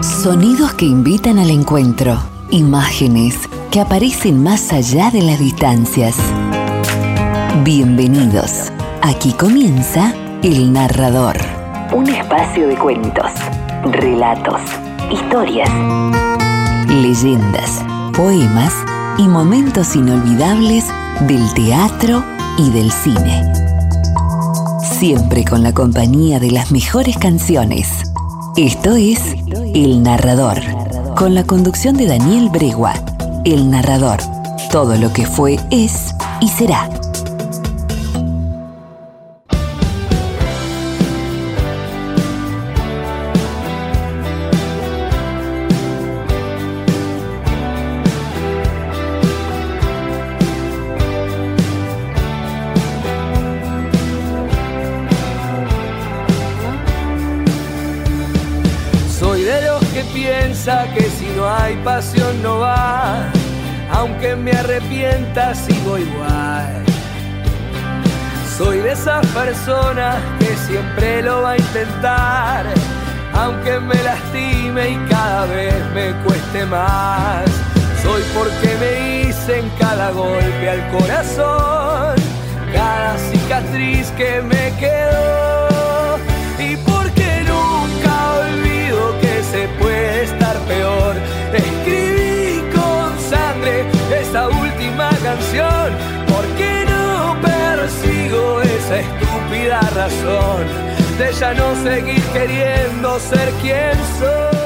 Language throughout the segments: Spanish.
Sonidos que invitan al encuentro. Imágenes que aparecen más allá de las distancias. Bienvenidos. Aquí comienza El Narrador. Un espacio de cuentos, relatos, historias, leyendas, poemas y momentos inolvidables del teatro y del cine. Siempre con la compañía de las mejores canciones. Esto es El Narrador, con la conducción de Daniel Bregua. El Narrador. Todo lo que fue, es y será. Aunque me arrepienta sigo igual. Soy de esas personas que siempre lo va a intentar, aunque me lastime y cada vez me cueste más. Soy porque me hice cada golpe al corazón, cada cicatriz que me quedó. Y porque nunca olvido que se puede estar peor sangre canción porque no persigo esa estúpida razón de ya no seguir queriendo ser quien soy.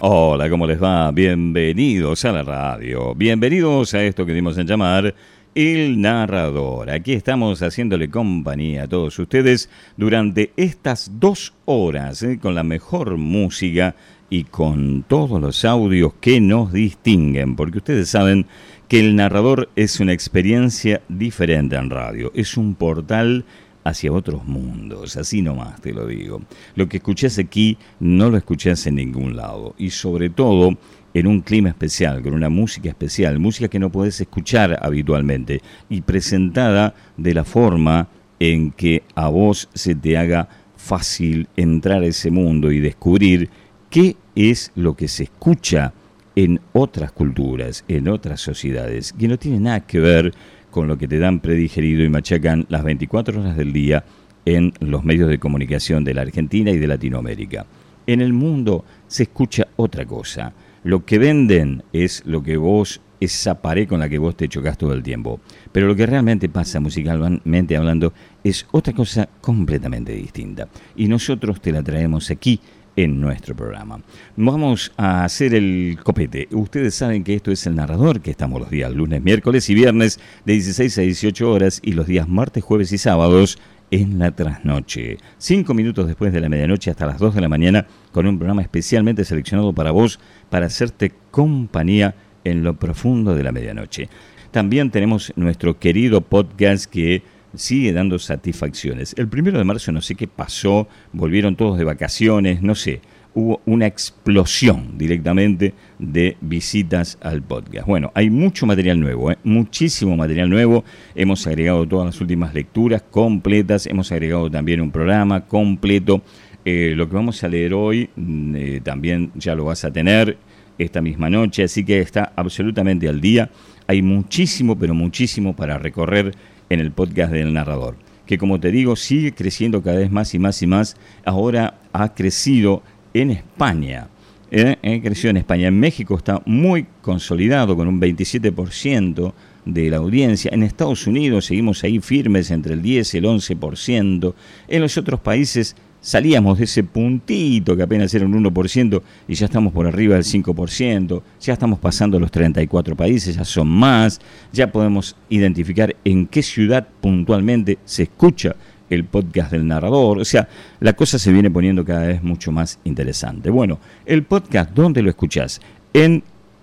Hola, ¿cómo les va? Bienvenidos a la radio. Bienvenidos a esto que dimos en llamar el narrador. Aquí estamos haciéndole compañía a todos ustedes durante estas dos horas ¿eh? con la mejor música y con todos los audios que nos distinguen, porque ustedes saben que el narrador es una experiencia diferente en radio, es un portal hacia otros mundos, así nomás te lo digo. Lo que escuchás aquí no lo escuchás en ningún lado, y sobre todo en un clima especial, con una música especial, música que no podés escuchar habitualmente, y presentada de la forma en que a vos se te haga fácil entrar a ese mundo y descubrir qué es lo que se escucha en otras culturas, en otras sociedades, que no tiene nada que ver con lo que te dan predigerido y machacan las 24 horas del día en los medios de comunicación de la Argentina y de Latinoamérica. En el mundo se escucha otra cosa. Lo que venden es lo que vos, esa pared con la que vos te chocas todo el tiempo. Pero lo que realmente pasa musicalmente hablando es otra cosa completamente distinta. Y nosotros te la traemos aquí en nuestro programa. Vamos a hacer el copete. Ustedes saben que esto es el narrador, que estamos los días lunes, miércoles y viernes de 16 a 18 horas y los días martes, jueves y sábados en la trasnoche. Cinco minutos después de la medianoche hasta las 2 de la mañana con un programa especialmente seleccionado para vos para hacerte compañía en lo profundo de la medianoche. También tenemos nuestro querido podcast que sigue dando satisfacciones. El primero de marzo no sé qué pasó, volvieron todos de vacaciones, no sé. Hubo una explosión directamente de visitas al podcast. Bueno, hay mucho material nuevo, ¿eh? muchísimo material nuevo. Hemos agregado todas las últimas lecturas completas, hemos agregado también un programa completo. Eh, lo que vamos a leer hoy mm, eh, también ya lo vas a tener esta misma noche, así que está absolutamente al día. Hay muchísimo, pero muchísimo para recorrer en el podcast del narrador, que como te digo sigue creciendo cada vez más y más y más. Ahora ha crecido en España. ¿eh? Crecido en España. En México está muy consolidado con un 27% de la audiencia. En Estados Unidos seguimos ahí firmes entre el 10 y el 11%. En los otros países salíamos de ese puntito que apenas era un 1% y ya estamos por arriba del 5%, ya estamos pasando los 34 países, ya son más, ya podemos identificar en qué ciudad puntualmente se escucha el podcast del narrador, o sea, la cosa se viene poniendo cada vez mucho más interesante. Bueno, el podcast, ¿dónde lo escuchás? En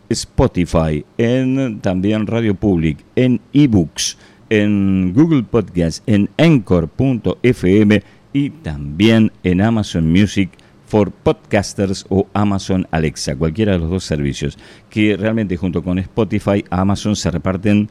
Spotify, en también Radio Public, en eBooks, en Google Podcast, en Anchor.fm y también en Amazon Music for Podcasters o Amazon Alexa, cualquiera de los dos servicios, que realmente junto con Spotify, Amazon se reparten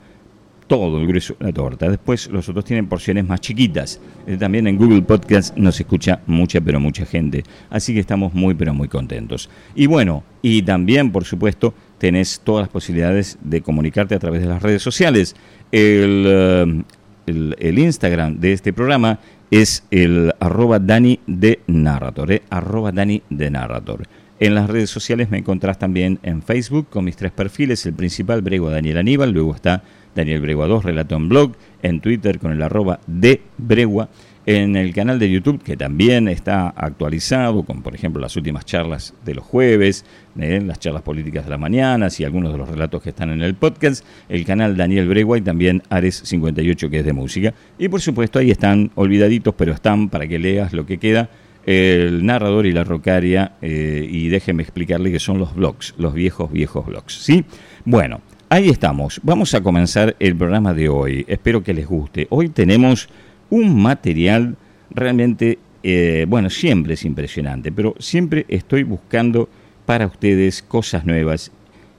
todo el grueso de la torta. Después los otros tienen porciones más chiquitas. Eh, también en Google Podcast nos escucha mucha, pero mucha gente. Así que estamos muy, pero muy contentos. Y bueno, y también, por supuesto, tenés todas las posibilidades de comunicarte a través de las redes sociales. El, eh, el, Instagram de este programa es el arroba Dani de Narrator, eh, arroba Dani de Narrator. En las redes sociales me encontrás también en Facebook con mis tres perfiles, el principal Bregua Daniel Aníbal, luego está Daniel Bregua 2, relato en blog, en Twitter con el arroba de Bregua, en el canal de YouTube que también está actualizado con por ejemplo las últimas charlas de los jueves, eh, las charlas políticas de la mañana y algunos de los relatos que están en el podcast, el canal Daniel Bregua y también Ares 58 que es de música. Y por supuesto ahí están olvidaditos pero están para que leas lo que queda el narrador y la rocaria, eh, y déjeme explicarle que son los blogs, los viejos, viejos blogs, ¿sí? Bueno, ahí estamos. Vamos a comenzar el programa de hoy. Espero que les guste. Hoy tenemos un material realmente, eh, bueno, siempre es impresionante, pero siempre estoy buscando para ustedes cosas nuevas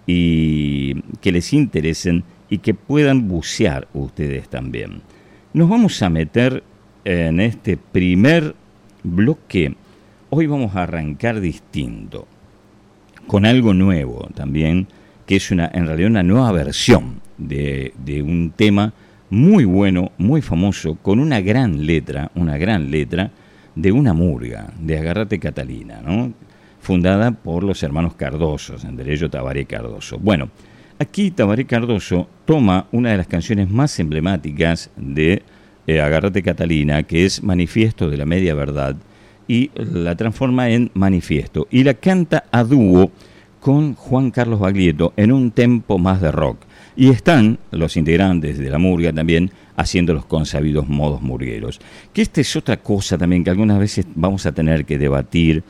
y que les interesen y que puedan bucear ustedes también. Nos vamos a meter en este primer bloque, hoy vamos a arrancar distinto, con algo nuevo también, que es una, en realidad una nueva versión de, de un tema muy bueno, muy famoso, con una gran letra, una gran letra de una murga, de Agarrate Catalina, ¿no? fundada por los hermanos Cardoso, entre ellos Tabaré Cardoso. Bueno, aquí Tabaré Cardoso toma una de las canciones más emblemáticas de eh, Agarrate Catalina, que es Manifiesto de la Media Verdad, y la transforma en Manifiesto. Y la canta a dúo con Juan Carlos Baglietto en un tempo más de rock. Y están los integrantes de la murga también haciendo los consabidos modos murgueros. Que esta es otra cosa también que algunas veces vamos a tener que debatir,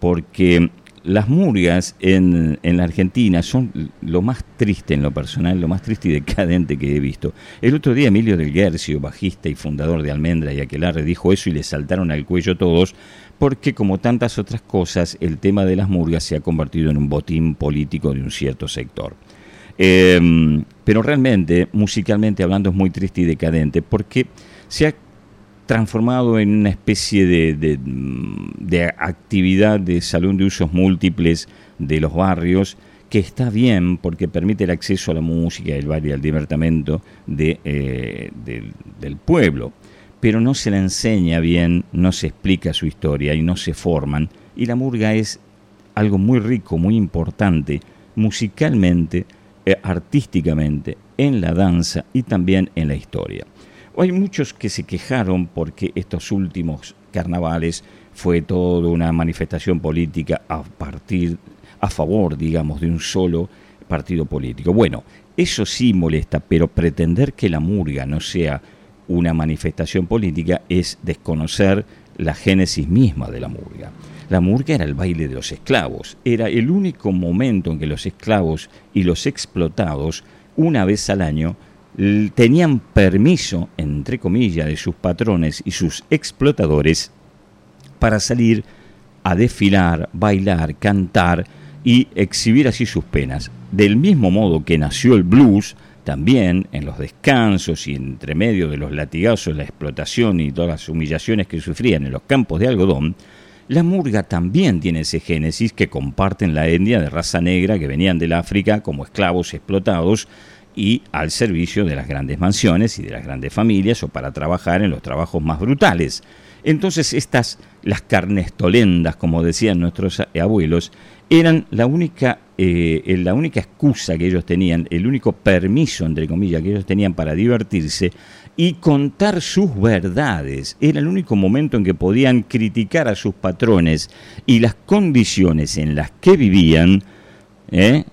porque las murgas en, en, la Argentina son lo más triste en lo personal, lo más triste y decadente que he visto. El otro día Emilio del Guercio, bajista y fundador de Almendra y Aquelarre, dijo eso y le saltaron al cuello todos, porque como tantas otras cosas, el tema de las murgas se ha convertido en un botín político de un cierto sector. Em, pero realmente, musicalmente hablando, es muy triste y decadente, porque se ha transformado en una especie de, de, actividad de salón de usos múltiples de los barrios, que está bien porque permite el acceso a la música, el baile al divertimento de, eh, del pueblo, pero no se la enseña bien, no se explica su historia y no se forman, y la murga es algo muy rico, muy importante, musicalmente, eh, artísticamente, en la danza y también en la historia. Hay muchos que se quejaron porque estos últimos carnavales fue toda una manifestación política a partir, a favor, digamos, de un solo partido político. Bueno, eso sí molesta, pero pretender que la murga no sea una manifestación política es desconocer la génesis misma de la murga. La murga era el baile de los esclavos, era el único momento en que los esclavos y los explotados, una vez al año, tenían permiso, entre comillas, de sus patrones y sus explotadores para salir a desfilar, bailar, cantar y exhibir así sus penas. Del mismo modo que nació el blues, también en los descansos y entre medio de los latigazos, la explotación y todas las humillaciones que sufrían en los campos de algodón, la murga también tiene ese génesis que comparten la etnia de raza negra que venían del África como esclavos explotados y al servicio de las grandes mansiones y de las grandes familias o para trabajar en los trabajos más brutales. Entonces estas, las carnestolendas, como decían nuestros abuelos, eran la única, eh, la única excusa que ellos tenían, el único permiso, entre comillas, que ellos tenían para divertirse y contar sus verdades. Era el único momento en que podían criticar a sus patrones y las condiciones en las que vivían, ¿eh?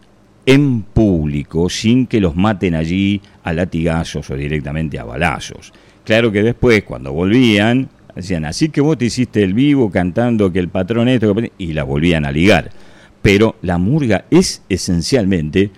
en público sin que los maten allí a latigazos o directamente a balazos. Claro que después, cuando volvían, decían, así que vos te hiciste el vivo cantando que el patrón esto, y la volvían a ligar. Pero la murga es esencialmente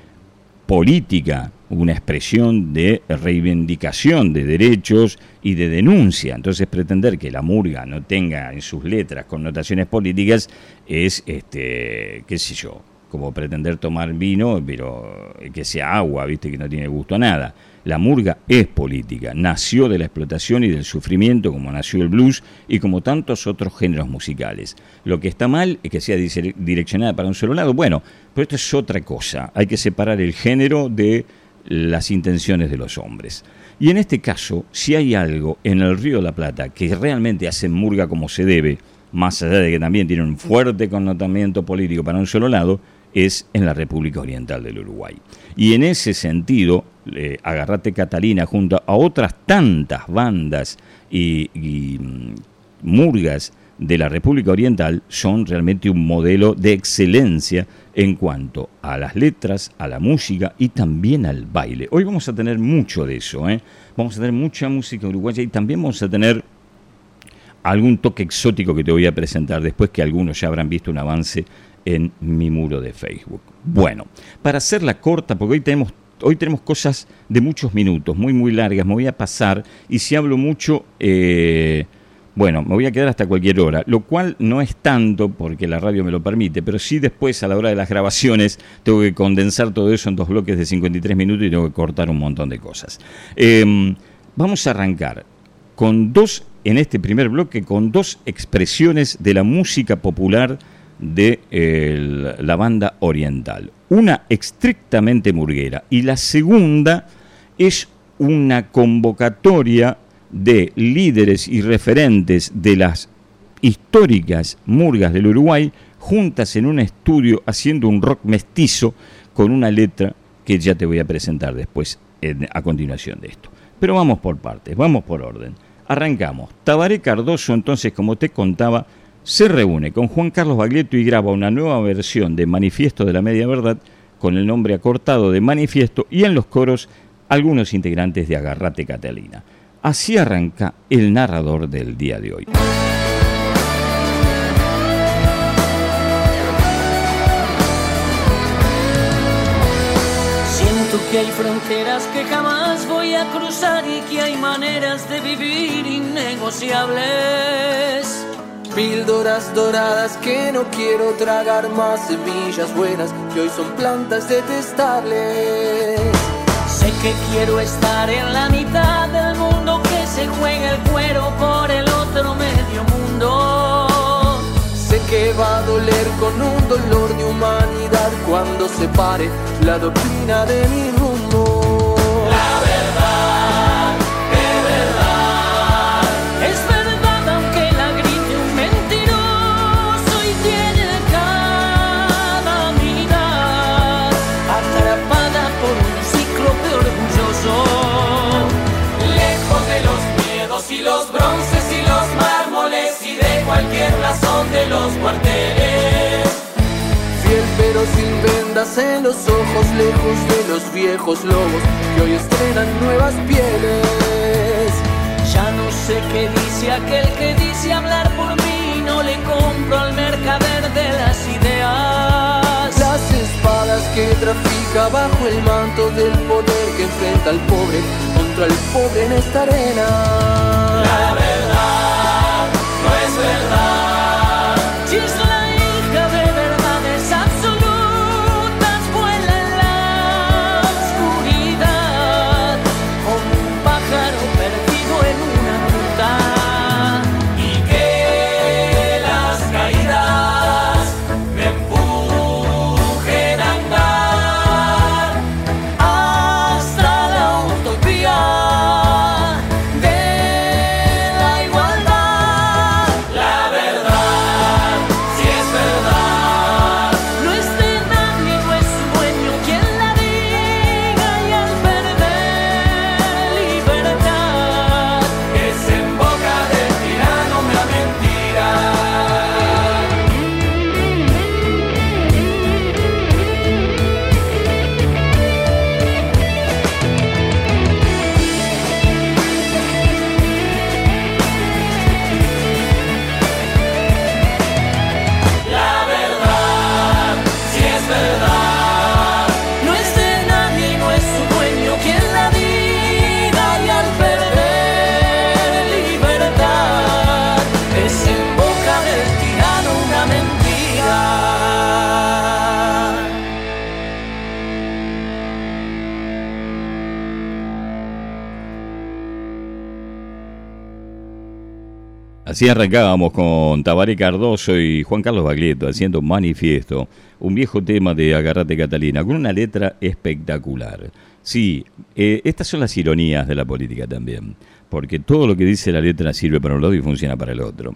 política, una expresión de reivindicación de derechos y de denuncia. Entonces pretender que la murga no tenga en sus letras connotaciones políticas es, este, qué sé yo, como pretender tomar vino, pero que sea agua, viste, que no tiene gusto a nada. La murga es política, nació de la explotación y del sufrimiento como nació el blues y como tantos otros géneros musicales. Lo que está mal es que sea direccionada para un solo lado. Bueno, pero esto es otra cosa. Hay que separar el género de las intenciones de los hombres. Y en este caso, si hay algo en el Río de la Plata que realmente hace murga como se debe, más allá de que también tiene un fuerte connotamiento político para un solo lado, es en la República Oriental del Uruguay. Y en ese sentido, eh, Agarrate Catalina, junto a otras tantas bandas y, mm, murgas de la República Oriental, son realmente un modelo de excelencia en cuanto a las letras, a la música y también al baile. Hoy vamos a tener mucho de eso, ¿eh? vamos a tener mucha música uruguaya y también vamos a tener algún toque exótico que te voy a presentar después que algunos ya habrán visto un avance en mi muro de Facebook. Bueno, para hacerla corta, porque hoy tenemos, hoy tenemos cosas de muchos minutos, muy, muy largas, me voy a pasar y si hablo mucho, eh, bueno, me voy a quedar hasta cualquier hora, lo cual no es tanto porque la radio me lo permite, pero sí después a la hora de las grabaciones tengo que condensar todo eso en dos bloques de 53 minutos y tengo que cortar un montón de cosas. Em, vamos a arrancar con dos, en este primer bloque, con dos expresiones de la música popular de la banda oriental. Una estrictamente murguera y la segunda es una convocatoria de líderes y referentes de las históricas murgas del Uruguay juntas en un estudio haciendo un rock mestizo con una letra que ya te voy a presentar después a continuación de esto. Pero vamos por partes, vamos por orden. Arrancamos. Tabaré Cardoso, entonces, como te contaba, se reúne con Juan Carlos Baglietto y graba una nueva versión de Manifiesto de la Media Verdad con el nombre acortado de Manifiesto y en los coros algunos integrantes de Agarrate Catalina. Así arranca el narrador del día de hoy. Siento que hay fronteras que jamás voy a cruzar y que hay maneras de vivir innegociables Píldoras doradas que no quiero tragar más semillas buenas que hoy son plantas detestables. Sé que quiero estar en la mitad del mundo que se juega el cuero por el otro medio mundo. Sé que va a doler con un dolor de humanidad cuando se pare la doctrina de mi rumbo. Cualquier razón de los cuarteles. Fiel pero sin vendas en los ojos, lejos de los viejos lobos que hoy estrenan nuevas pieles. Ya no sé qué dice aquel que dice hablar por mí, no le compro al mercader de las ideas. Las espadas que trafica bajo el manto del poder que enfrenta al pobre contra el pobre en esta arena. La verdad no es verdad. Así arrancábamos con Tabaré Cardoso y Juan Carlos Baglietto haciendo Manifiesto, un viejo tema de Agarrate Catalina, con una letra espectacular. Sí, eh, estas son las ironías de la política también, porque todo lo que dice la letra sirve para un lado y funciona para el otro.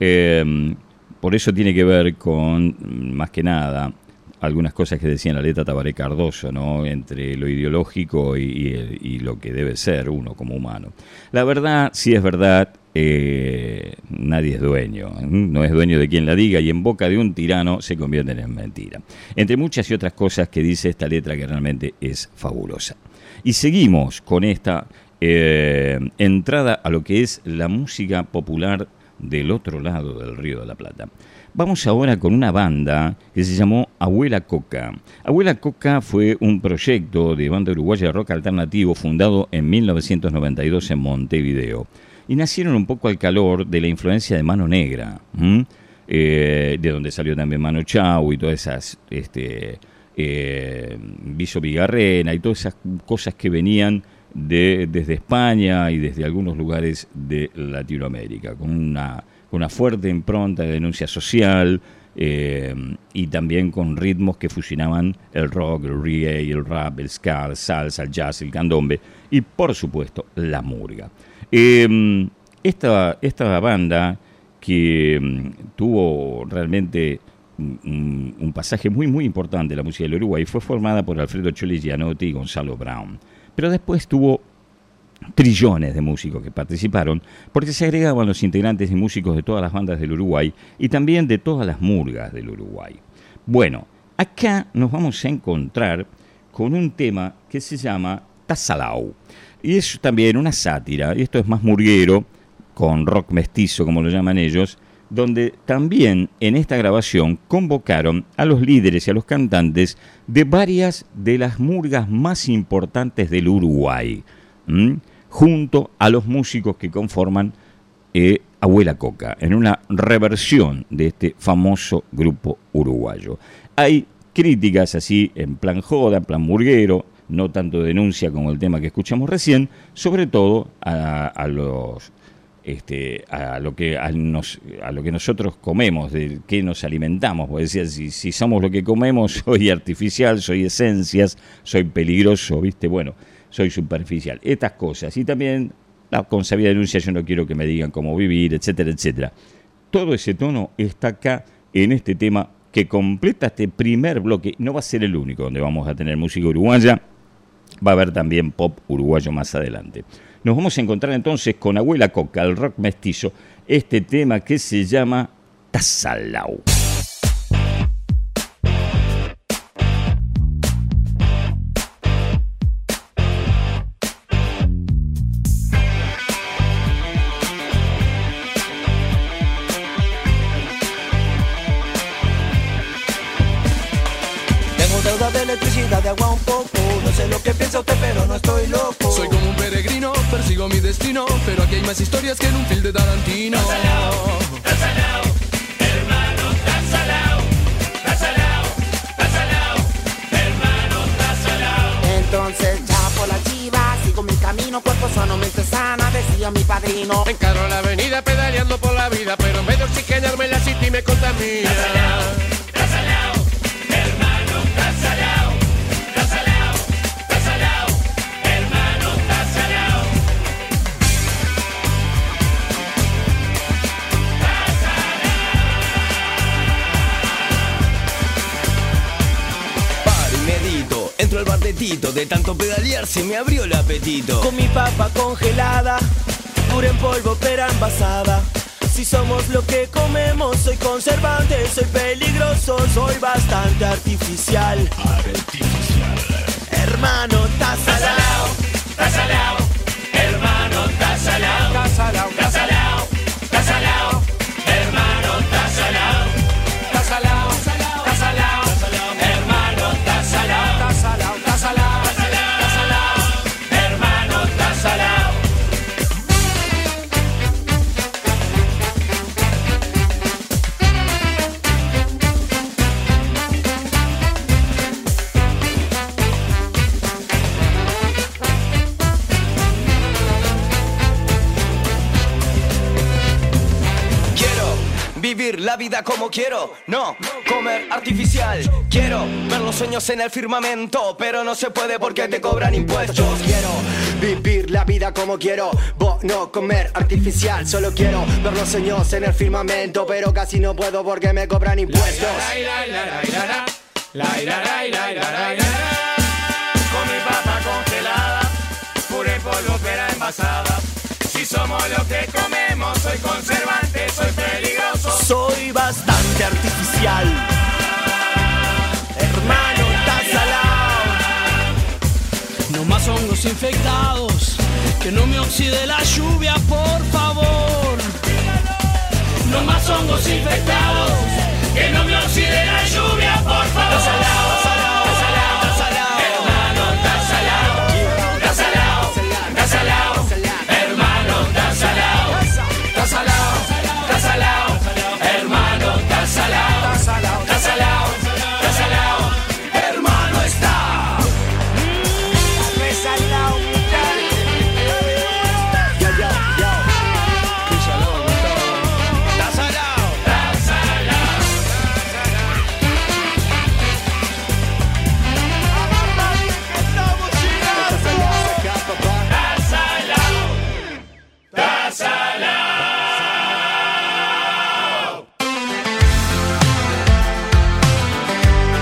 Em, por eso tiene que ver con, más que nada, algunas cosas que decía en la letra Tabaré Cardoso, ¿no? entre lo ideológico y, lo que debe ser uno como humano. La verdad, si es verdad, eh, nadie es dueño, no es dueño de quien la diga y en boca de un tirano se convierte en mentira. Entre muchas y otras cosas que dice esta letra que realmente es fabulosa. Y seguimos con esta eh, entrada a lo que es la música popular del otro lado del Río de la Plata. Vamos ahora con una banda que se llamó Abuela Coca. Abuela Coca fue un proyecto de banda uruguaya de rock alternativo fundado en 1992 en Montevideo y nacieron un poco al calor de la influencia de Mano Negra, eh, de donde salió también Mano Chau y todas esas, este, eh, Vigarrena y todas esas cosas que venían de, desde España y desde algunos lugares de Latinoamérica, con una, una fuerte impronta de denuncia social, eh, y también con ritmos que fusionaban el rock, el reggae, el rap, el ska, el salsa, el jazz, el candombe y por supuesto la murga. Em, esta, esta banda que em, tuvo realmente un, pasaje muy muy importante en la música del Uruguay fue formada por Alfredo Chole Gianotti y Gonzalo Brown. Pero después tuvo trillones de músicos que participaron, porque se agregaban los integrantes y músicos de todas las bandas del Uruguay y también de todas las murgas del Uruguay. Bueno, acá nos vamos a encontrar con un tema que se llama Tazalau. Y es también una sátira, y esto es más murguero, con rock mestizo como lo llaman ellos, donde también en esta grabación convocaron a los líderes y a los cantantes de varias de las murgas más importantes del Uruguay, junto a los músicos que conforman eh, Abuela Coca, en una reversión de este famoso grupo uruguayo. Hay críticas así en plan joda, en plan murguero, no tanto denuncia como el tema que escuchamos recién, sobre todo a, los este, a lo que a lo que nosotros comemos, de qué nos alimentamos. Porque decía, si, si, somos lo que comemos, soy artificial, soy esencias, soy peligroso, ¿viste? Bueno, soy superficial. Estas cosas. Y también la consabida denuncia, yo no quiero que me digan cómo vivir, etcétera, etcétera. Todo ese tono está acá en este tema que completa este primer bloque. No va a ser el único donde vamos a tener música uruguaya va a haber también pop uruguayo más adelante. Nos vamos a encontrar entonces con Abuela Coca, el rock mestizo, este tema que se llama Tazalau. Que piensa usted, pero no estoy loco. Soy como un peregrino, persigo mi destino, pero aquí hay más historias que en un film de Tarantino. Tazalao, tazalao, hermano, tazalao, tazalao, tazalao, hermano, tazalao. Entonces ya por la chiva, sigo mi camino, cuerpo sano, mente sana, decía mi padrino. Encaro la se me abrió el apetito. Con mi papa congelada, pura en polvo pero envasada. Si somos lo que comemos, soy conservante, soy peligroso, soy bastante artificial. Artificial. Hermano, tasalao, tasalao, hermano, tasalao, tasalao, vida como quiero, no comer artificial. Quiero ver los sueños en el firmamento, pero no se puede porque te cobran impuestos. Quiero vivir la vida como quiero, vos no comer artificial. Solo quiero ver los sueños en el firmamento, pero casi no puedo porque me cobran impuestos. Con mi papa congelada, puré pera envasada. Somos lo que comemos, soy conservante, soy peligroso. Soy bastante artificial. Hermano, estás salado. No más hongos infectados, que no me oxide la lluvia, por favor. No más hongos infectados, que no me oxide la lluvia, por favor.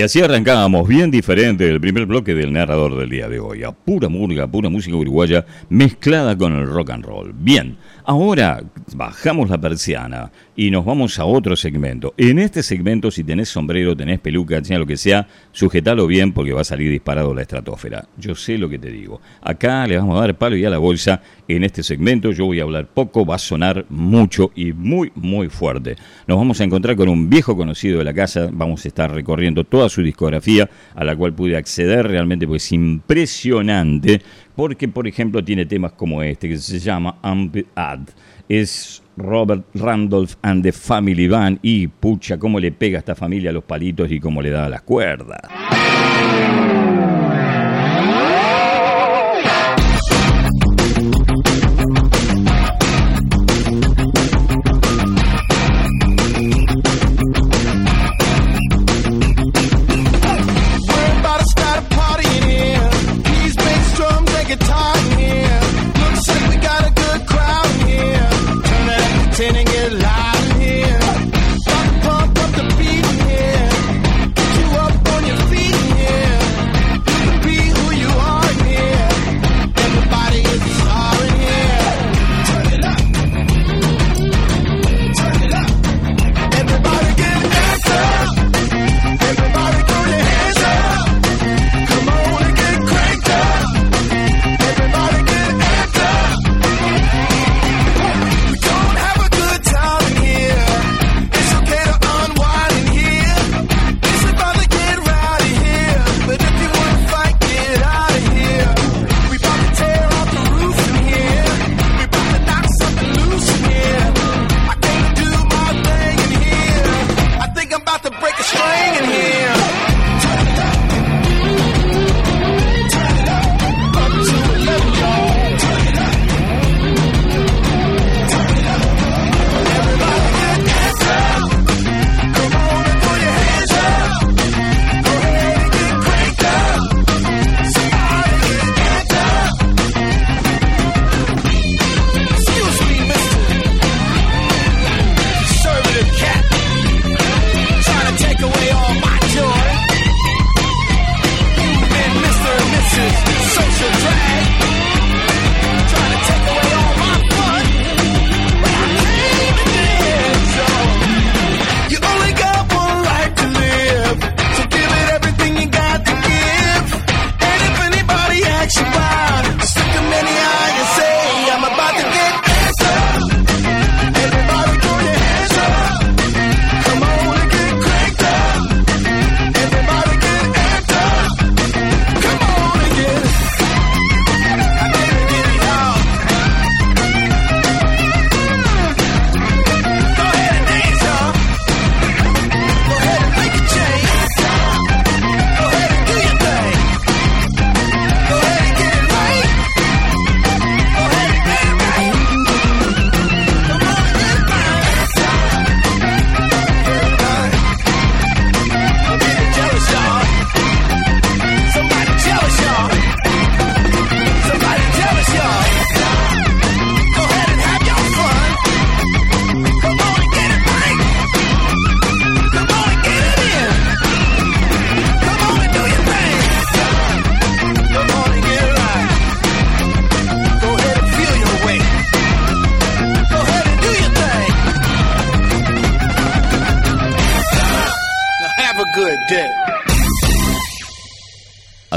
Y así arrancábamos, bien diferente del primer bloque del narrador del día de hoy, a pura murga, pura música uruguaya mezclada con el rock and roll. Bien, ahora bajamos la persiana y nos vamos a otro segmento. En este segmento, si tenés sombrero, tenés peluca, sea lo que sea, sujetalo bien porque va a salir disparado la estratosfera. Yo sé lo que te digo. Acá le vamos a dar palo y a la bolsa en este segmento. Yo voy a hablar poco, va a sonar mucho y muy, muy fuerte. Nos vamos a encontrar con un viejo conocido de la casa. Vamos a estar recorriendo toda su discografía, a la cual pude acceder realmente, porque es impresionante. Porque, por ejemplo, tiene temas como este, que se llama Amped Ad. Es Robert Randolph and the Family Band. Y pucha, cómo le pega a esta familia a los palitos y cómo le da a las cuerdas.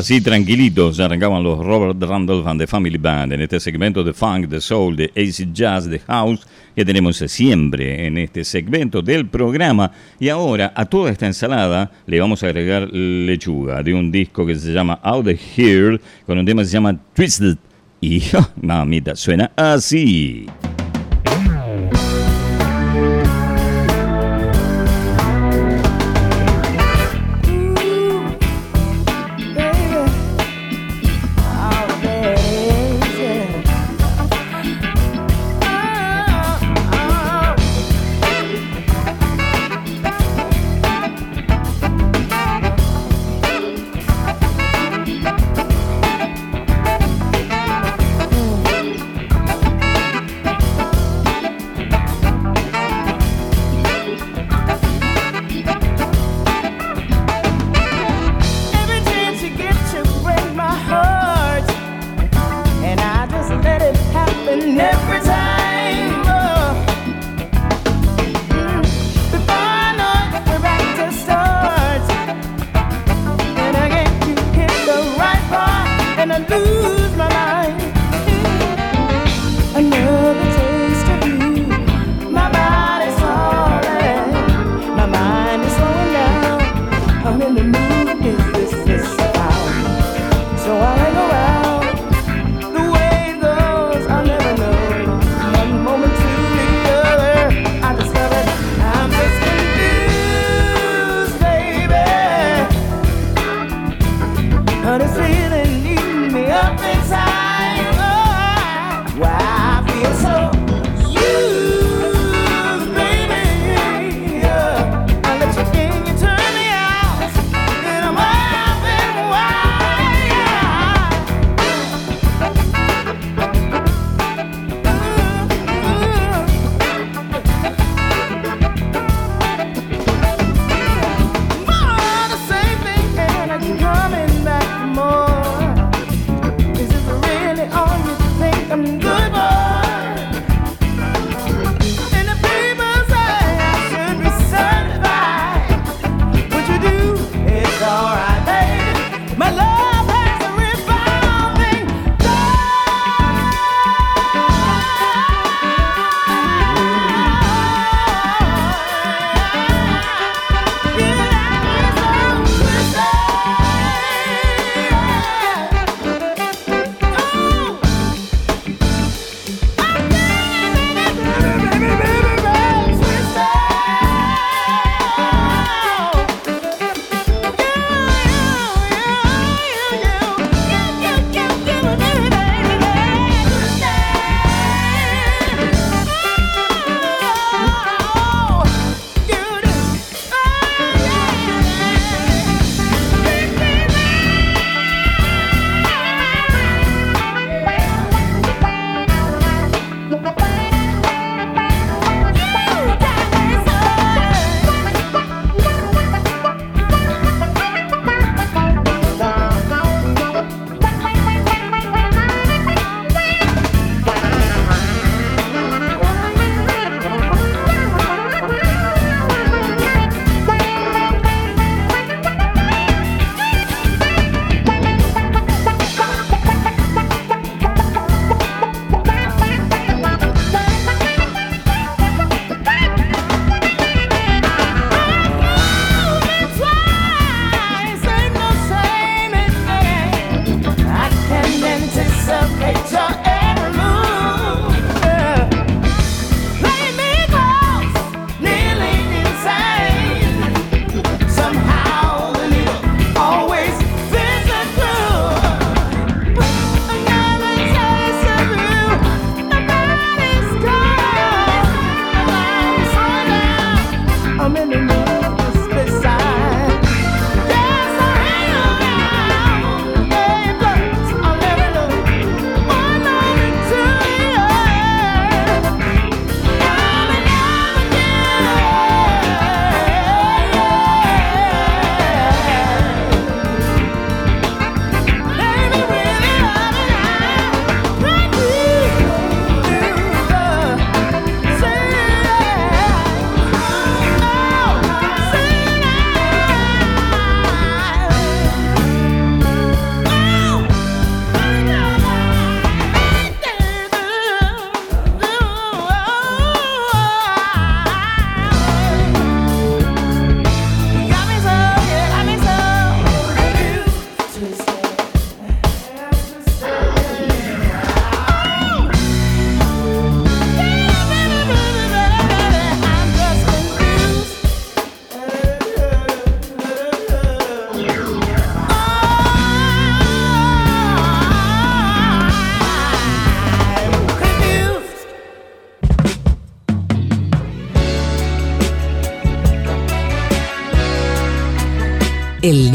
Así tranquilitos arrancaban los Robert Randolph and the Family Band en este segmento de funk, de soul, de acid jazz, de house que tenemos siempre en este segmento del programa. Y ahora a toda esta ensalada le vamos a agregar lechuga de un disco que se llama Out of Here con un tema que se llama Twisted. Y mamita, suena así.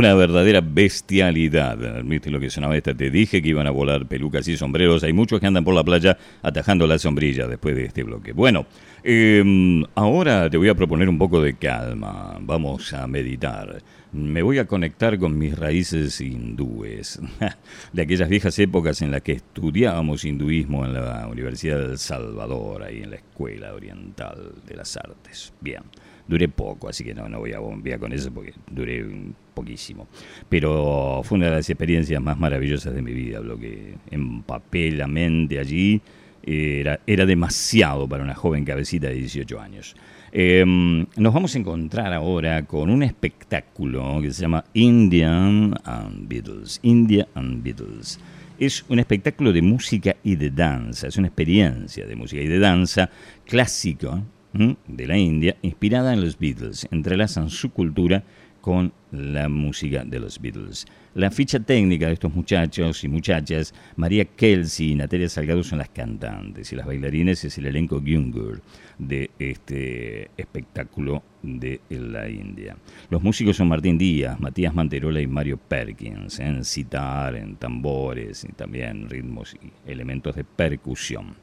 Una verdadera bestialidad. ¿Viste lo que sonaba esta? Te dije que iban a volar pelucas y sombreros. Hay muchos que andan por la playa atajando la sombrilla después de este bloque. Bueno, eh, ahora te voy a proponer un poco de calma. Vamos a meditar. Me voy a conectar con mis raíces hindúes, de aquellas viejas épocas en las que estudiábamos hinduismo en la Universidad de El Salvador, ahí en la Escuela Oriental de las Artes. Bien, duré poco, así que no, no voy a bombear con eso porque duré poquísimo. Pero fue una de las experiencias más maravillosas de mi vida, lo que empapé la mente allí era, era demasiado para una joven cabecita de 18 años. Eh, nos vamos a encontrar ahora con un espectáculo que se llama Indian and Beatles. India and Beatles. Es un espectáculo de música y de danza, es una experiencia de música y de danza clásico. De la India, inspirada en los Beatles. Entrelazan su cultura con la música de los Beatles. La ficha técnica de estos muchachos y muchachas, María Kelsey y Natalia Salgado son las cantantes y las bailarines es el elenco Gyungur de este espectáculo de la India. Los músicos son Martín Díaz, Matías Manterola y Mario Perkins, en citar, en tambores y también ritmos y elementos de percusión.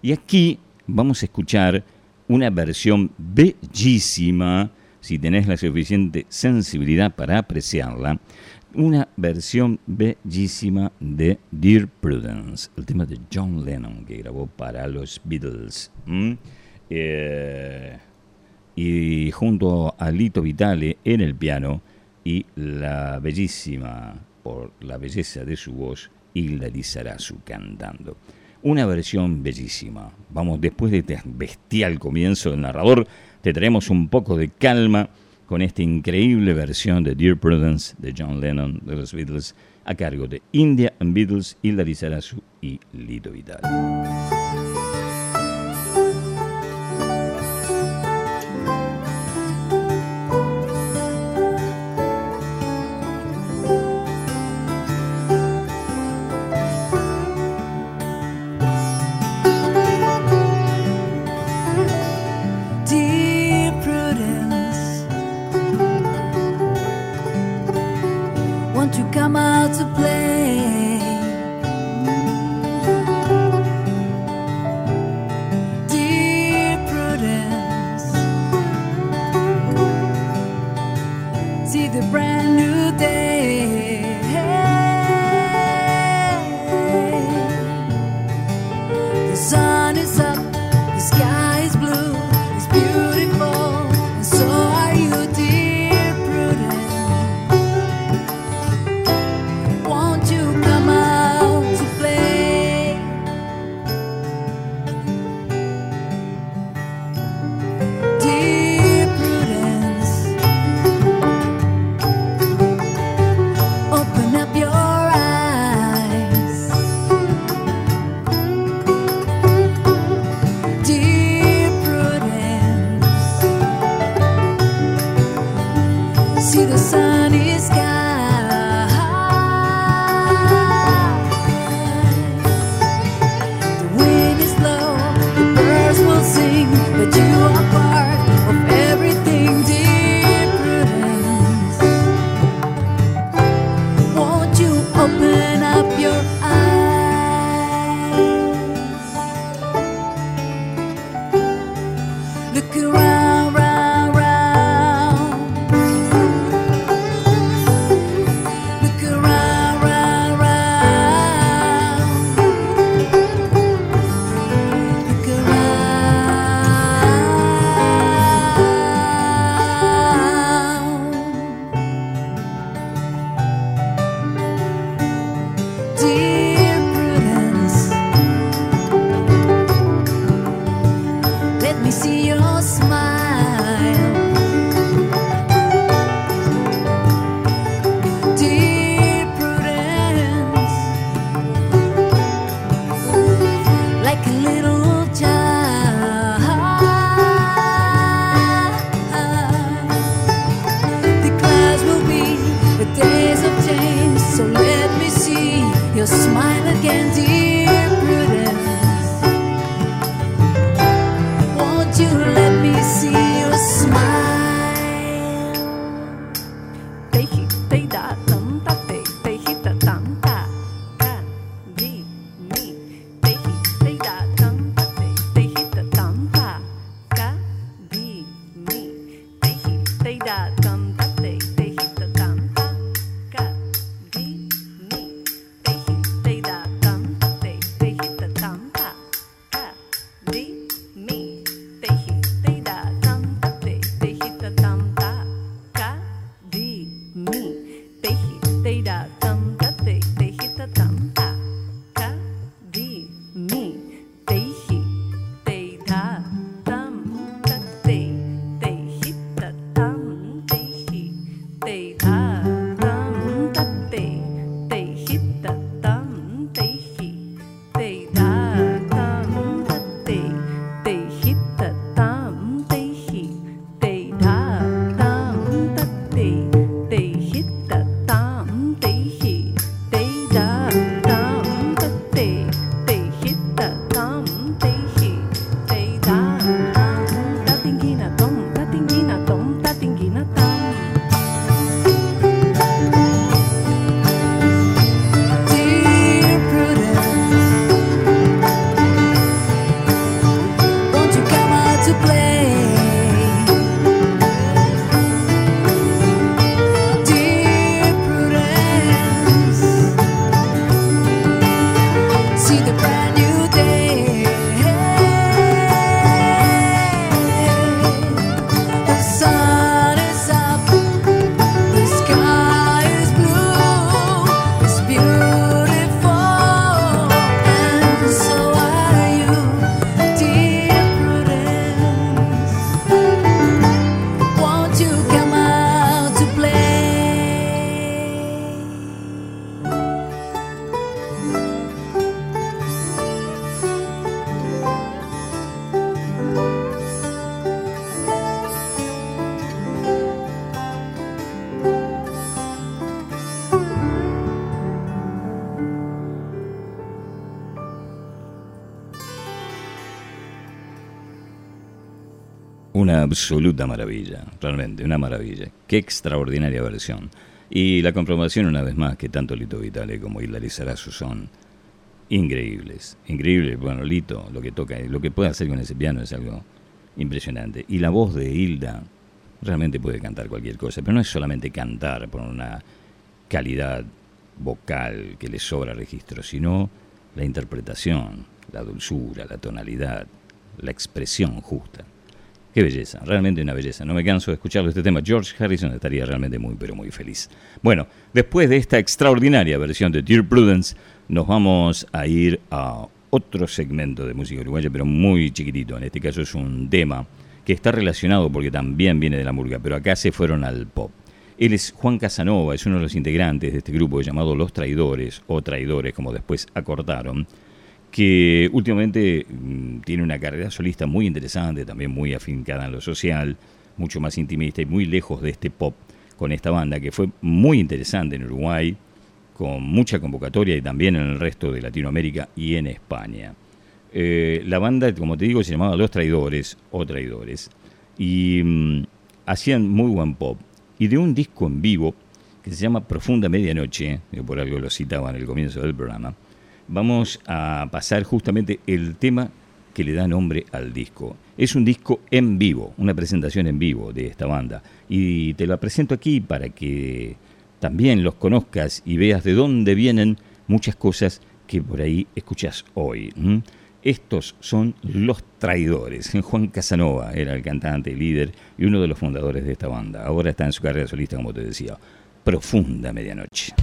Y aquí vamos a escuchar una versión bellísima, si tenés la suficiente sensibilidad para apreciarla, una versión bellísima de Dear Prudence, el tema de John Lennon que grabó para los Beatles. Eh, y junto a Lito Vitale en el piano y la bellísima, por la belleza de su voz, Hilda Lizarazu cantando. Una versión bellísima. Vamos, después de este bestial comienzo del narrador, te traemos un poco de calma con esta increíble versión de Dear Prudence de John Lennon de los Beatles a cargo de India and Beatles, Hilda Lizarazu y Lito Vitale. Your eyes? Absoluta maravilla, realmente, una maravilla. Qué extraordinaria versión. Y la comprobación, una vez más, que tanto Lito Vitale como Hilary Sarazo son increíbles. Increíbles. Bueno, Lito, lo que toca, lo que puede hacer con ese piano es algo impresionante. Y la voz de Hilda realmente puede cantar cualquier cosa, pero no es solamente cantar por una calidad vocal que le sobra registro, sino la interpretación, la dulzura, la tonalidad, la expresión justa. Qué belleza, realmente una belleza. No me canso de escucharlo este tema. George Harrison estaría realmente muy, pero muy feliz. Bueno, después de esta extraordinaria versión de Dear Prudence, nos vamos a ir a otro segmento de música uruguaya, pero muy chiquitito. En este caso es un tema que está relacionado porque también viene de la murga, pero acá se fueron al pop. Él es Juan Casanova, es uno de los integrantes de este grupo llamado Los Traidores, o Traidores, como después acortaron, que últimamente mm, tiene una carrera solista muy interesante, también muy afincada en lo social, mucho más intimista y muy lejos de este pop con esta banda, que fue muy interesante en Uruguay, con mucha convocatoria y también en el resto de Latinoamérica y en España. Eh, la banda, como te digo, se llamaba Los Traidores o Traidores y mm, hacían muy buen pop. Y de un disco en vivo que se llama Profunda Medianoche, que por algo lo citaba en el comienzo del programa, vamos a pasar justamente el tema que le da nombre al disco. Es un disco en vivo, una presentación en vivo de esta banda. Y te la presento aquí para que también los conozcas y veas de dónde vienen muchas cosas que por ahí escuchas hoy. Estos son Los Traidores. Juan Casanova era el cantante, líder y uno de los fundadores de esta banda. Ahora está en su carrera solista, como te decía. Profunda Medianoche.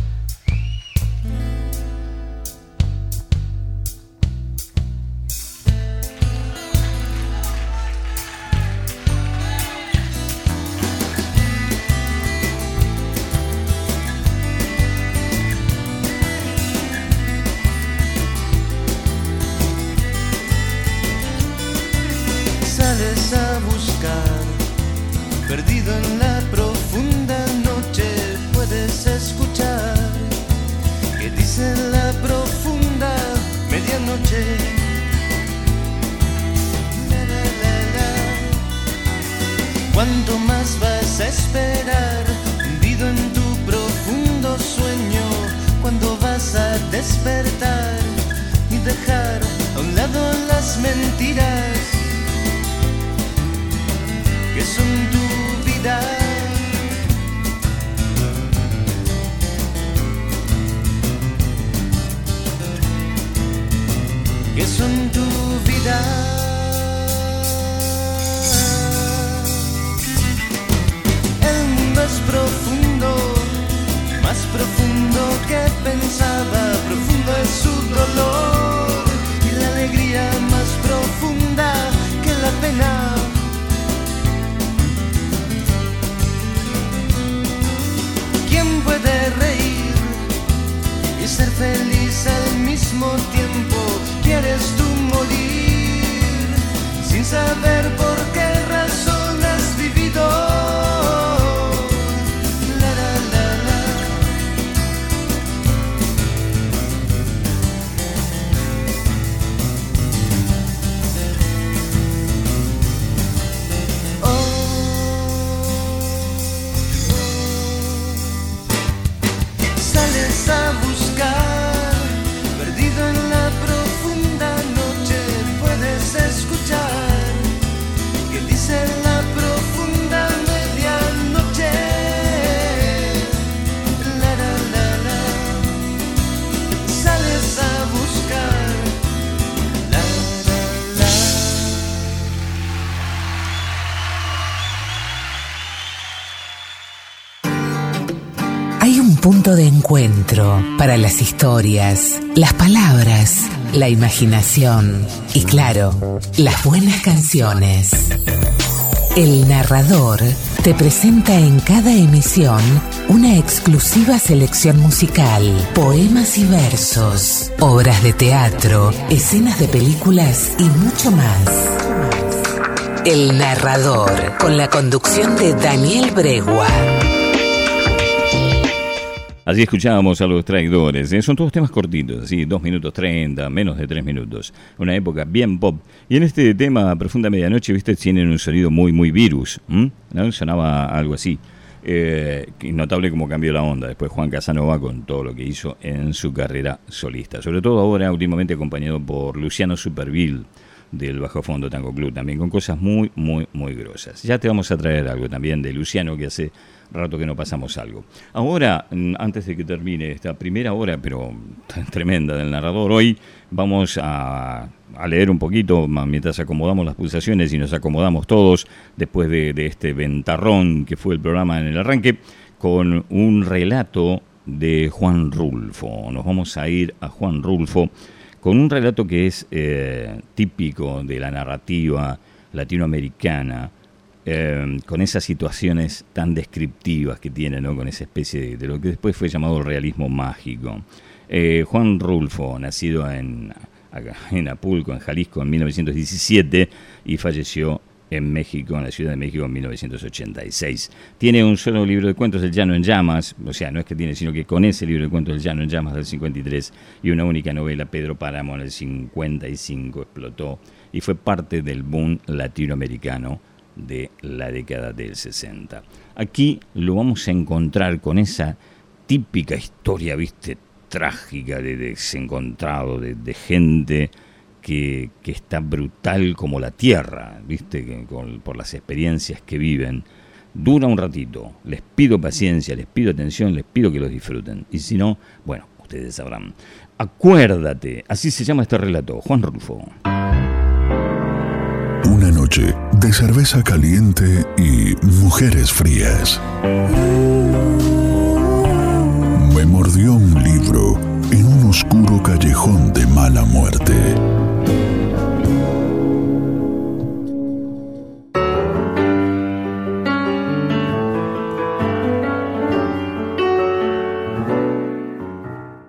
De encuentro para las historias, las palabras, la imaginación y claro, las buenas canciones. El narrador te presenta en cada emisión una exclusiva selección musical, poemas y versos, obras de teatro, escenas de películas y mucho más. El narrador, con la conducción de Daniel Bregua. Así escuchábamos a los traidores. ¿eh? Son todos temas cortitos, así, dos minutos treinta, menos de tres minutos. Una época bien pop. Y en este tema, Profunda Medianoche, viste, tienen un sonido muy, muy virus. Sonaba algo así. Eh, notable como cambió la onda después Juan Casanova con todo lo que hizo en su carrera solista. Sobre todo ahora, últimamente acompañado por Luciano Superville del Bajo Fondo Tango Club, también con cosas muy, muy, muy grosas. Ya te vamos a traer algo también de Luciano, que hace rato que no pasamos algo. Ahora, mm, antes de que termine esta primera hora, pero tremenda del narrador, hoy vamos a, a leer un poquito mientras acomodamos las pulsaciones y nos acomodamos todos después de, de este ventarrón que fue el programa en el arranque, con un relato de Juan Rulfo. Nos vamos a ir a Juan Rulfo con un relato que es eh, típico de la narrativa latinoamericana, eh, con esas situaciones tan descriptivas que tiene, ¿no? con esa especie de, lo que después fue llamado realismo mágico. Eh, Juan Rulfo, nacido en, en Apulco, en Jalisco, en 1917 y falleció en México, en la Ciudad de México, en 1986. Tiene un solo libro de cuentos, El Llano en Llamas, o sea, no es que tiene, sino que con ese libro de cuentos, El Llano en Llamas del 53, y una única novela, Pedro Páramo, en el 55 explotó y fue parte del boom latinoamericano de la década del 60. Aquí lo vamos a encontrar con esa típica historia, viste, trágica de desencontrado, de, gente que, que está brutal como la tierra, viste, que con- por las experiencias que viven. Dura un ratito, les pido paciencia, les pido atención, les pido que los disfruten. Y si no, bueno, ustedes sabrán. Acuérdate, así se llama este relato, Juan Rulfo. Una noche de cerveza caliente y mujeres frías. Me mordió un libro en un oscuro callejón de mala muerte.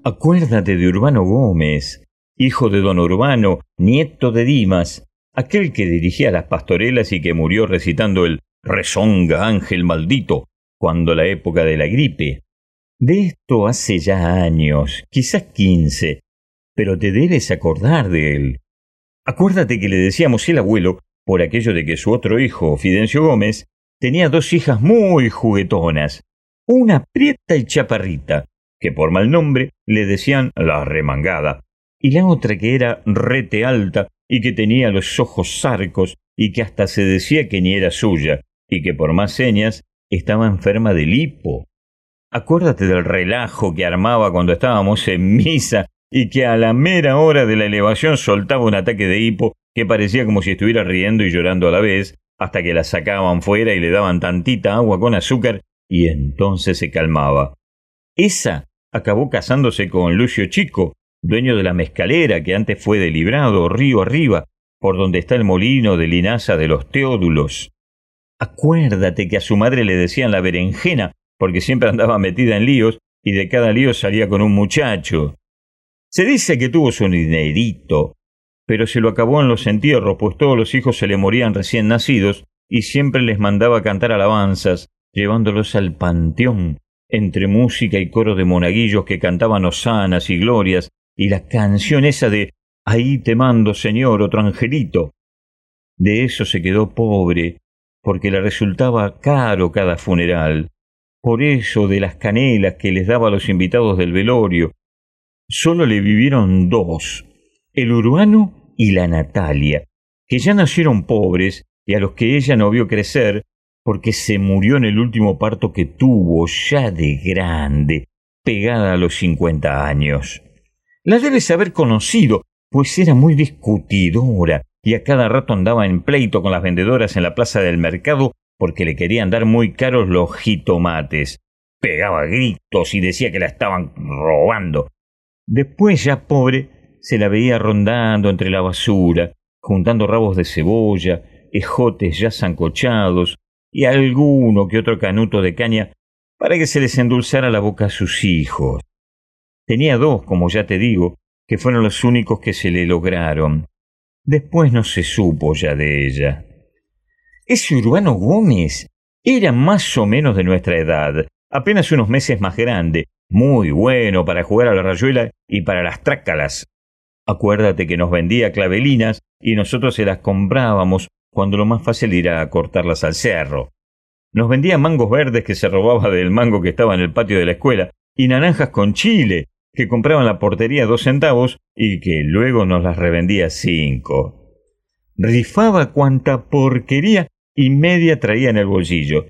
Acuérdate de Urbano Gómez, hijo de don Urbano, nieto de Dimas, aquel que dirigía las pastorelas y que murió recitando el Rezonga Ángel Maldito cuando la época de la gripe. De esto hace ya años, quizás quince, pero te debes acordar de él. Acuérdate que le decíamos el abuelo por aquello de que su otro hijo, Fidencio Gómez, tenía dos hijas muy juguetonas, una prieta y chaparrita, que por mal nombre le decían la remangada, y la otra que era rete alta y que tenía los ojos zarcos y que hasta se decía que ni era suya, y que por más señas estaba enferma de lipo. Acuérdate del relajo que armaba cuando estábamos en misa y que a la mera hora de la elevación soltaba un ataque de hipo que parecía como si estuviera riendo y llorando a la vez, hasta que la sacaban fuera y le daban tantita agua con azúcar y entonces se calmaba. Esa acabó casándose con Lucio Chico, dueño de la mezcalera que antes fue de Librado, río arriba, por donde está el molino de linaza de los Teódulos. Acuérdate que a su madre le decían la berenjena, porque siempre andaba metida en líos y de cada lío salía con un muchacho. Se dice que tuvo su dinerito, pero se lo acabó en los entierros, pues todos los hijos se le morían recién nacidos y siempre les mandaba cantar alabanzas, llevándolos al panteón, entre música y coro de monaguillos que cantaban hosanas y glorias, y la canción esa de Ahí te mando, Señor, otro angelito. De eso se quedó pobre, porque le resultaba caro cada funeral. Por eso de las canelas que les daba a los invitados del velorio. Solo le vivieron dos, el urbano y la Natalia, que ya nacieron pobres y a los que ella no vio crecer porque se murió en el último parto que tuvo, ya de grande, pegada a los cincuenta años. La debes haber conocido, pues era muy discutidora y a cada rato andaba en pleito con las vendedoras en la plaza del mercado porque le querían dar muy caros los jitomates. Pegaba gritos y decía que la estaban robando. Después, ya pobre, se la veía rondando entre la basura, juntando rabos de cebolla, ejotes ya zancochados y alguno que otro canuto de caña para que se les endulzara la boca a sus hijos. Tenía dos, como ya te digo, que fueron los únicos que se le lograron. Después no se supo ya de ella. Ese Urbano Gómez era más o menos de nuestra edad, apenas unos meses más grande, muy bueno para jugar a la rayuela y para las trácalas. Acuérdate que nos vendía clavelinas y nosotros se las comprábamos cuando lo más fácil era cortarlas al cerro. Nos vendía mangos verdes que se robaba del mango que estaba en el patio de la escuela y naranjas con chile que compraba en la portería dos centavos y que luego nos las revendía cinco. Rifaba cuanta porquería y media traía en el bolsillo.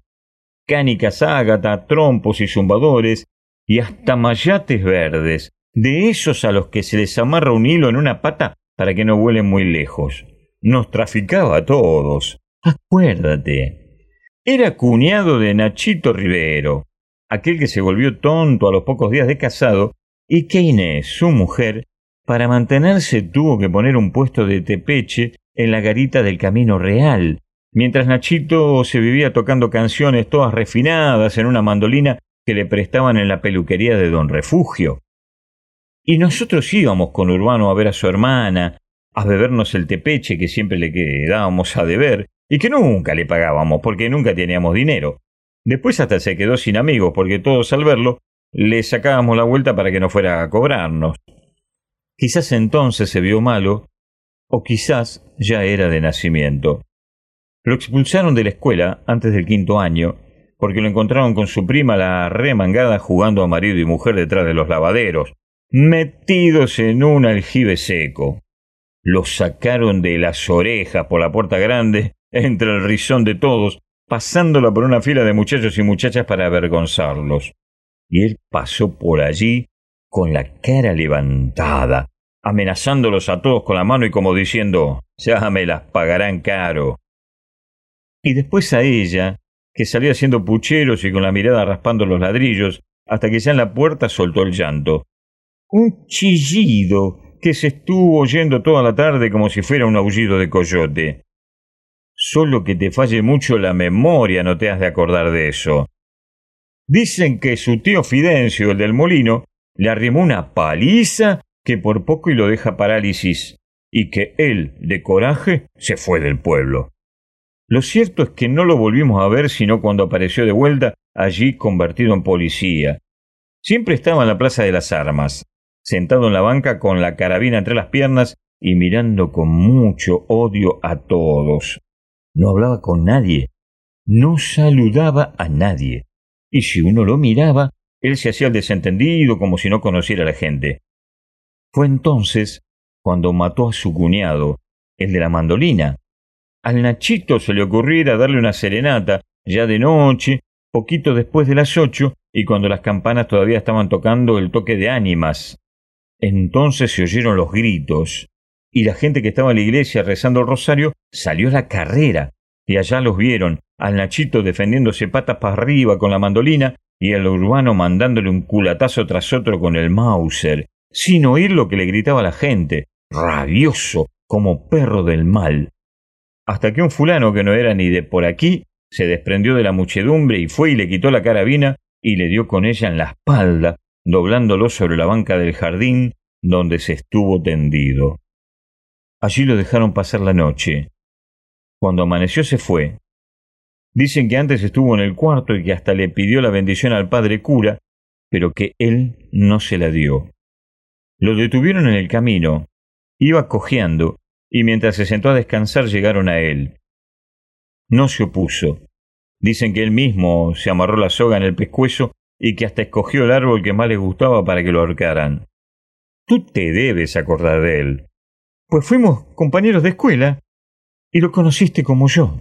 Cánicas ágata, trompos y zumbadores y hasta mayates verdes, de esos a los que se les amarra un hilo en una pata para que no vuelen muy lejos. Nos traficaba a todos. Acuérdate. Era cuñado de Nachito Rivero, aquel que se volvió tonto a los pocos días de casado y que su mujer, para mantenerse tuvo que poner un puesto de tepeche en la garita del Camino Real, mientras Nachito se vivía tocando canciones todas refinadas en una mandolina que le prestaban en la peluquería de Don Refugio. Y nosotros íbamos con Urbano a ver a su hermana, a bebernos el tepeche que siempre le quedábamos a deber y que nunca le pagábamos porque nunca teníamos dinero. Después hasta se quedó sin amigos porque todos al verlo le sacábamos la vuelta para que no fuera a cobrarnos. Quizás entonces se vio malo o quizás ya era de nacimiento. Lo expulsaron de la escuela antes del quinto año porque lo encontraron con su prima la remangada jugando a marido y mujer detrás de los lavaderos, metidos en un aljibe seco. Lo sacaron de las orejas por la puerta grande, entre el rizón de todos, pasándola por una fila de muchachos y muchachas para avergonzarlos. Y él pasó por allí con la cara levantada, amenazándolos a todos con la mano y como diciendo, ya me las pagarán caro. Y después a ella, que salió haciendo pucheros y con la mirada raspando los ladrillos, hasta que ya en la puerta soltó el llanto. Un chillido que se estuvo oyendo toda la tarde como si fuera un aullido de coyote. Solo que te falle mucho la memoria no te has de acordar de eso. Dicen que su tío Fidencio, el del molino, le arrimó una paliza que por poco y lo deja parálisis, y que él, de coraje, se fue del pueblo. Lo cierto es que no lo volvimos a ver sino cuando apareció de vuelta allí convertido en policía. Siempre estaba en la Plaza de las Armas, sentado en la banca con la carabina entre las piernas y mirando con mucho odio a todos. No hablaba con nadie, no saludaba a nadie, y si uno lo miraba, él se hacía el desentendido como si no conociera a la gente. Fue entonces cuando mató a su cuñado, el de la mandolina, al Nachito se le ocurriera darle una serenata, ya de noche, poquito después de las ocho, y cuando las campanas todavía estaban tocando el toque de ánimas. Entonces se oyeron los gritos, y la gente que estaba en la iglesia rezando el rosario salió a la carrera, y allá los vieron, al Nachito defendiéndose patas para arriba con la mandolina, y al urbano mandándole un culatazo tras otro con el Mauser, sin oír lo que le gritaba la gente, rabioso como perro del mal hasta que un fulano que no era ni de por aquí se desprendió de la muchedumbre y fue y le quitó la carabina y le dio con ella en la espalda, doblándolo sobre la banca del jardín donde se estuvo tendido. Allí lo dejaron pasar la noche. Cuando amaneció se fue. Dicen que antes estuvo en el cuarto y que hasta le pidió la bendición al padre cura, pero que él no se la dio. Lo detuvieron en el camino. Iba cojeando y mientras se sentó a descansar llegaron a él. No se opuso. Dicen que él mismo se amarró la soga en el pescuezo y que hasta escogió el árbol que más le gustaba para que lo ahorcaran. Tú te debes acordar de él. Pues fuimos compañeros de escuela y lo conociste como yo.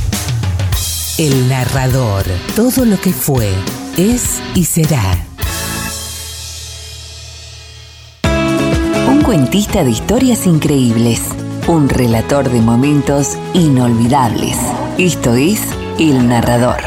El narrador, todo lo que fue, es y será. Un cuentista de historias increíbles, un relator de momentos inolvidables. Esto es El Narrador.